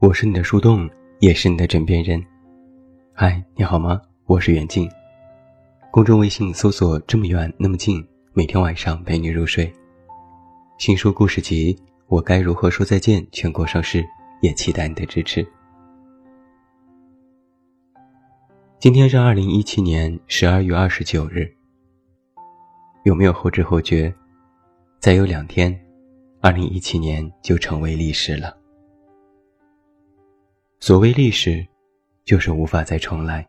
我是你的树洞，也是你的枕边人。嗨，你好吗？我是远近。公众微信搜索“这么远那么近”，每天晚上陪你入睡。新书故事集《我该如何说再见》全国上市，也期待你的支持。今天是二零一七年十二月二十九日。有没有后知后觉？再有两天，二零一七年就成为历史了。所谓历史，就是无法再重来，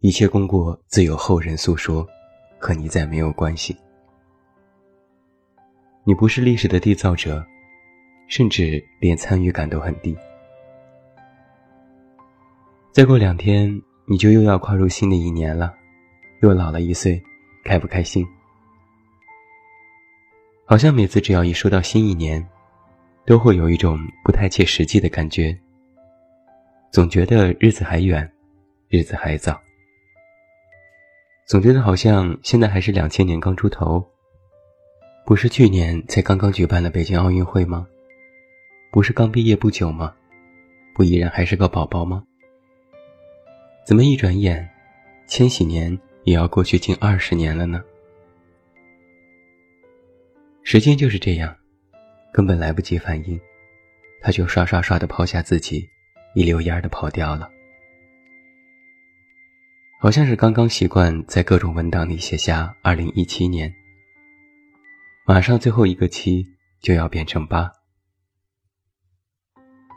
一切功过自有后人诉说，和你再没有关系。你不是历史的缔造者，甚至连参与感都很低。再过两天，你就又要跨入新的一年了，又老了一岁，开不开心？好像每次只要一说到新一年，都会有一种不太切实际的感觉。总觉得日子还远，日子还早。总觉得好像现在还是两千年刚出头，不是去年才刚刚举办了北京奥运会吗？不是刚毕业不久吗？不依然还是个宝宝吗？怎么一转眼，千禧年也要过去近二十年了呢？时间就是这样，根本来不及反应，他就刷刷刷的抛下自己。一溜烟儿的跑掉了，好像是刚刚习惯在各种文档里写下“二零一七年”，马上最后一个七就要变成八。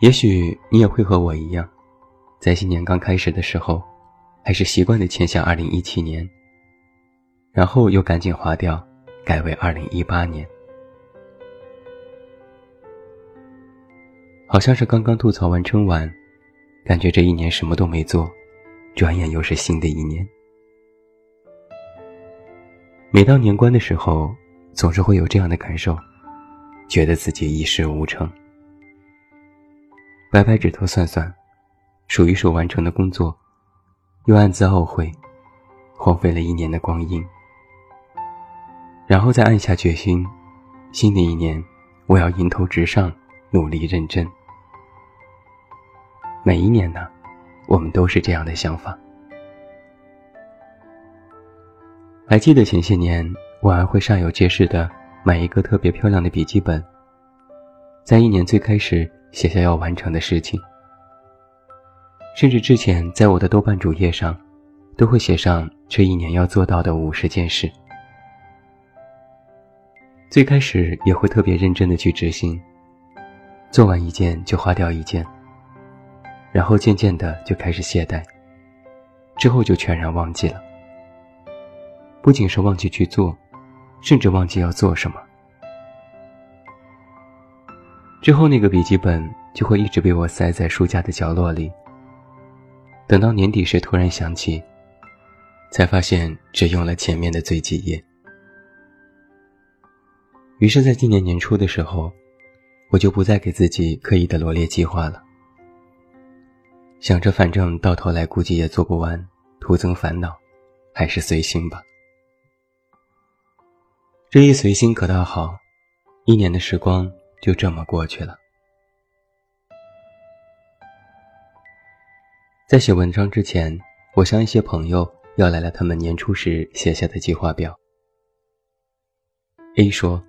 也许你也会和我一样，在新年刚开始的时候，还是习惯的签下“二零一七年”，然后又赶紧划掉，改为“二零一八年”。好像是刚刚吐槽完春晚。感觉这一年什么都没做，转眼又是新的一年。每到年关的时候，总是会有这样的感受，觉得自己一事无成。掰掰指头算算，数一数完成的工作，又暗自懊悔，荒废了一年的光阴。然后再暗下决心，新的一年，我要迎头直上，努力认真。每一年呢，我们都是这样的想法。还记得前些年，我还会煞有介事的买一个特别漂亮的笔记本，在一年最开始写下要完成的事情，甚至之前在我的豆瓣主页上，都会写上这一年要做到的五十件事。最开始也会特别认真的去执行，做完一件就划掉一件。然后渐渐的就开始懈怠，之后就全然忘记了。不仅是忘记去做，甚至忘记要做什么。之后那个笔记本就会一直被我塞在书架的角落里。等到年底时突然想起，才发现只用了前面的最几页。于是，在今年年初的时候，我就不再给自己刻意的罗列计划了。想着，反正到头来估计也做不完，徒增烦恼，还是随心吧。这一随心可倒好，一年的时光就这么过去了。在写文章之前，我向一些朋友要来了他们年初时写下的计划表。A 说：“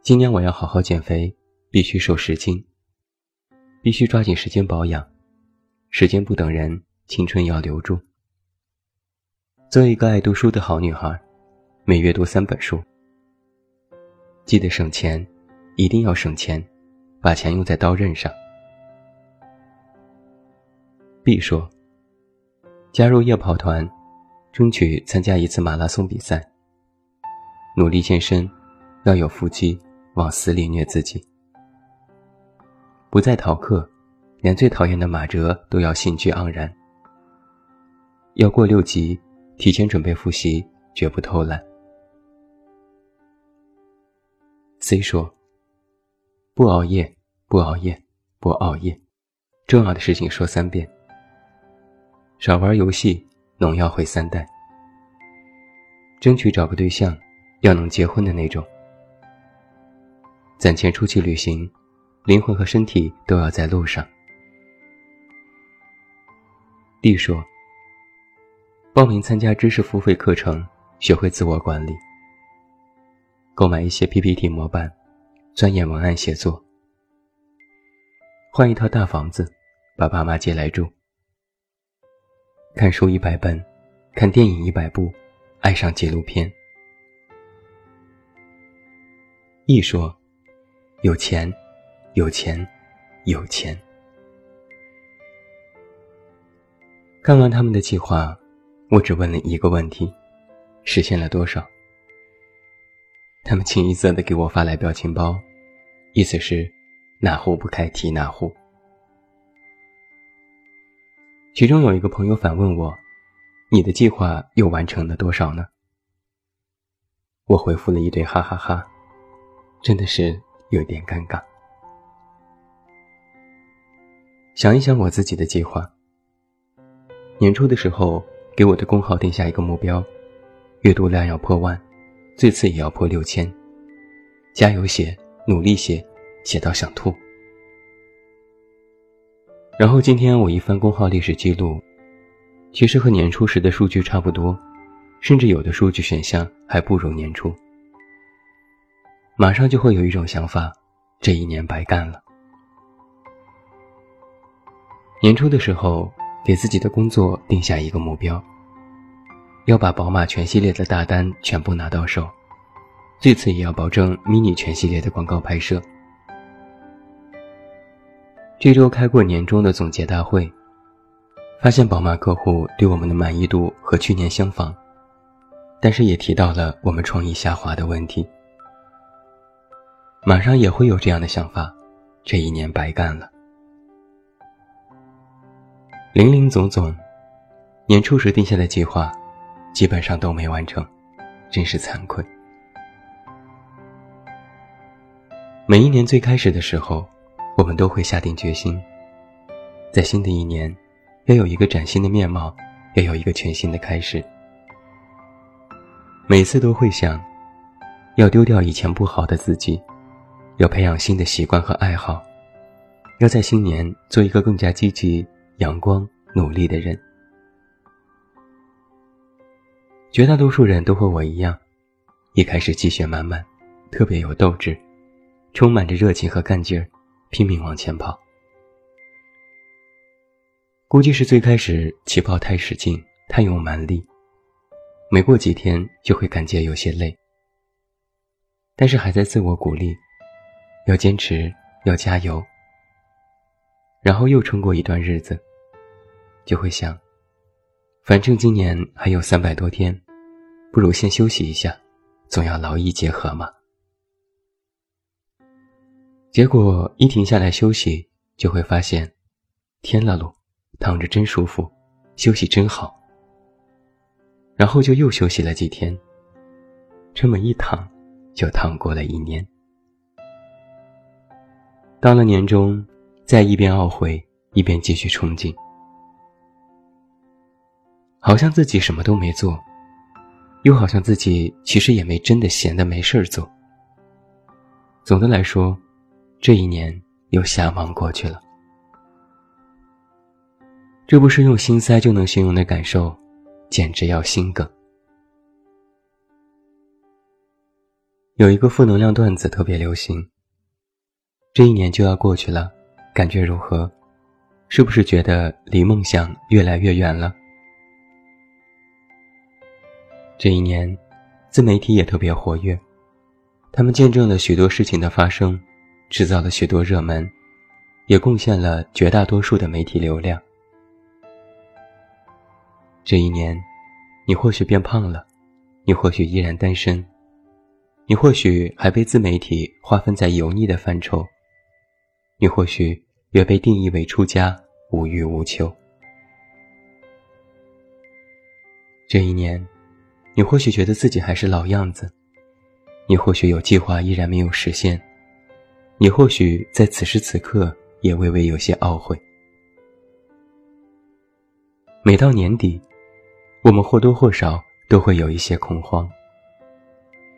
今年我要好好减肥，必须瘦十斤，必须抓紧时间保养。”时间不等人，青春要留住。做一个爱读书的好女孩，每月读三本书。记得省钱，一定要省钱，把钱用在刀刃上。B 说：“加入夜跑团，争取参加一次马拉松比赛。努力健身，要有腹肌，往死里虐自己。不再逃课。”连最讨厌的马哲都要兴趣盎然。要过六级，提前准备复习，绝不偷懒。C 说：“不熬夜，不熬夜，不熬夜，重要的事情说三遍。少玩游戏，农药毁三代。争取找个对象，要能结婚的那种。攒钱出去旅行，灵魂和身体都要在路上。D 说：“报名参加知识付费课程，学会自我管理，购买一些 PPT 模板，钻研文案写作，换一套大房子，把爸妈接来住，看书一百本，看电影一百部，爱上纪录片。”E 说：“有钱，有钱，有钱。”看完他们的计划，我只问了一个问题：实现了多少？他们清一色的给我发来表情包，意思是哪壶不开提哪壶。其中有一个朋友反问我：“你的计划又完成了多少呢？”我回复了一堆哈哈哈，真的是有点尴尬。想一想我自己的计划。年初的时候，给我的公号定下一个目标，阅读量要破万，最次也要破六千。加油写，努力写，写到想吐。然后今天我一翻公号历史记录，其实和年初时的数据差不多，甚至有的数据选项还不如年初。马上就会有一种想法，这一年白干了。年初的时候。给自己的工作定下一个目标，要把宝马全系列的大单全部拿到手，最次也要保证 mini 全系列的广告拍摄。这周开过年终的总结大会，发现宝马客户对我们的满意度和去年相仿，但是也提到了我们创意下滑的问题。马上也会有这样的想法，这一年白干了。林林总总，年初时定下的计划，基本上都没完成，真是惭愧。每一年最开始的时候，我们都会下定决心，在新的一年，要有一个崭新的面貌，要有一个全新的开始。每次都会想，要丢掉以前不好的自己，要培养新的习惯和爱好，要在新年做一个更加积极。阳光努力的人，绝大多数人都和我一样，一开始气血满满，特别有斗志，充满着热情和干劲儿，拼命往前跑。估计是最开始起跑太使劲，太用蛮力，没过几天就会感觉有些累。但是还在自我鼓励，要坚持，要加油。然后又撑过一段日子。就会想，反正今年还有三百多天，不如先休息一下，总要劳逸结合嘛。结果一停下来休息，就会发现，天啦噜，躺着真舒服，休息真好。然后就又休息了几天，这么一躺，就躺过了一年。到了年终，再一边懊悔，一边继续冲劲。好像自己什么都没做，又好像自己其实也没真的闲的没事儿做。总的来说，这一年又瞎忙过去了。这不是用心塞就能形容的感受，简直要心梗。有一个负能量段子特别流行。这一年就要过去了，感觉如何？是不是觉得离梦想越来越远了？这一年，自媒体也特别活跃，他们见证了许多事情的发生，制造了许多热门，也贡献了绝大多数的媒体流量。这一年，你或许变胖了，你或许依然单身，你或许还被自媒体划分在油腻的范畴，你或许也被定义为出家无欲无求。这一年。你或许觉得自己还是老样子，你或许有计划依然没有实现，你或许在此时此刻也微微有些懊悔。每到年底，我们或多或少都会有一些恐慌，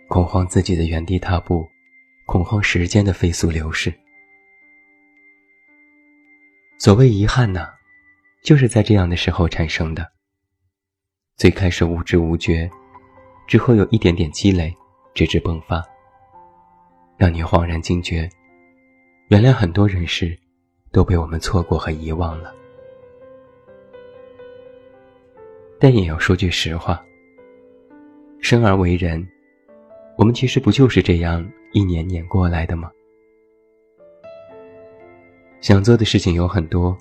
恐慌自己的原地踏步，恐慌时间的飞速流逝。所谓遗憾呢，就是在这样的时候产生的。最开始无知无觉，之后有一点点积累，直至迸发，让你恍然惊觉，原来很多人事都被我们错过和遗忘了。但也要说句实话，生而为人，我们其实不就是这样一年年过来的吗？想做的事情有很多，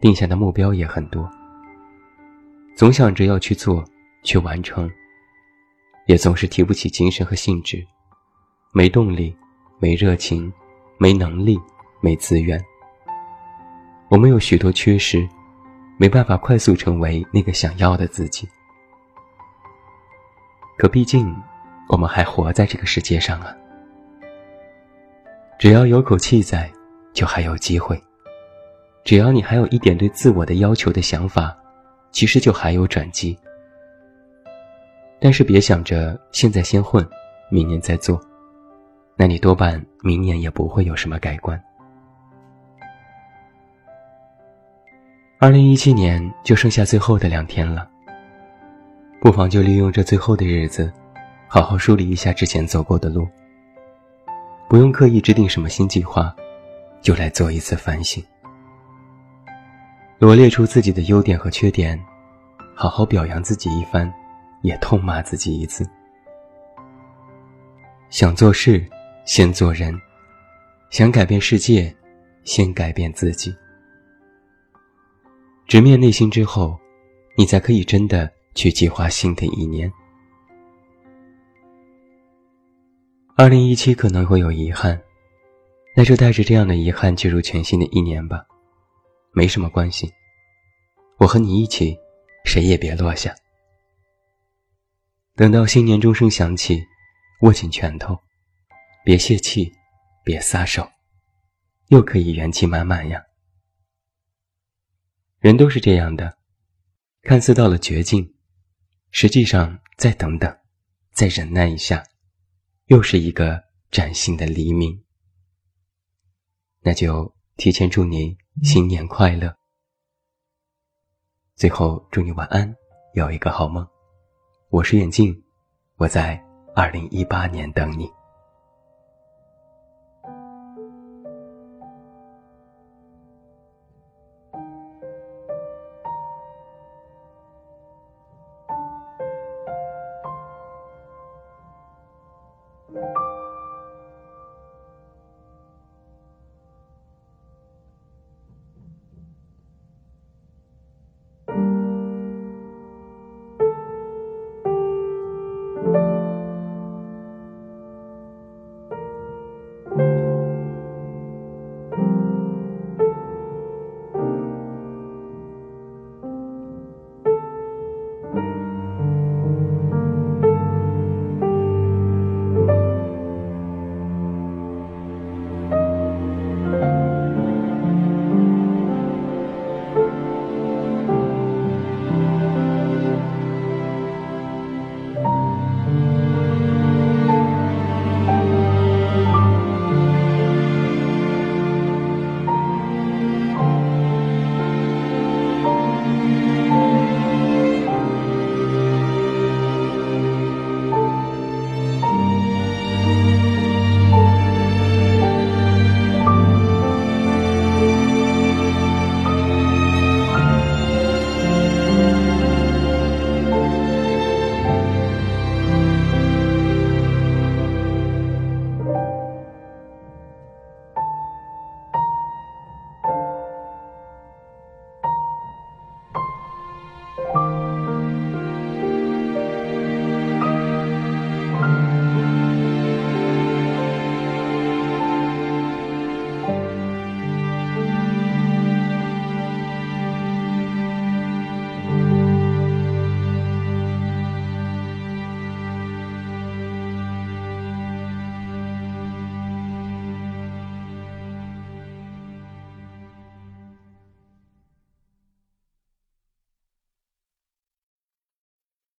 定下的目标也很多。总想着要去做，去完成，也总是提不起精神和兴致，没动力，没热情，没能力，没资源。我们有许多缺失，没办法快速成为那个想要的自己。可毕竟，我们还活在这个世界上啊！只要有口气在，就还有机会。只要你还有一点对自我的要求的想法。其实就还有转机，但是别想着现在先混，明年再做，那你多半明年也不会有什么改观。二零一七年就剩下最后的两天了，不妨就利用这最后的日子，好好梳理一下之前走过的路。不用刻意制定什么新计划，就来做一次反省。罗列出自己的优点和缺点，好好表扬自己一番，也痛骂自己一次。想做事，先做人；想改变世界，先改变自己。直面内心之后，你才可以真的去计划新的一年。二零一七可能会有遗憾，那就带着这样的遗憾进入全新的一年吧。没什么关系，我和你一起，谁也别落下。等到新年钟声响起，握紧拳头，别泄气，别撒手，又可以元气满满呀。人都是这样的，看似到了绝境，实际上再等等，再忍耐一下，又是一个崭新的黎明。那就提前祝你。新年快乐！最后祝你晚安，有一个好梦。我是眼镜，我在二零一八年等你。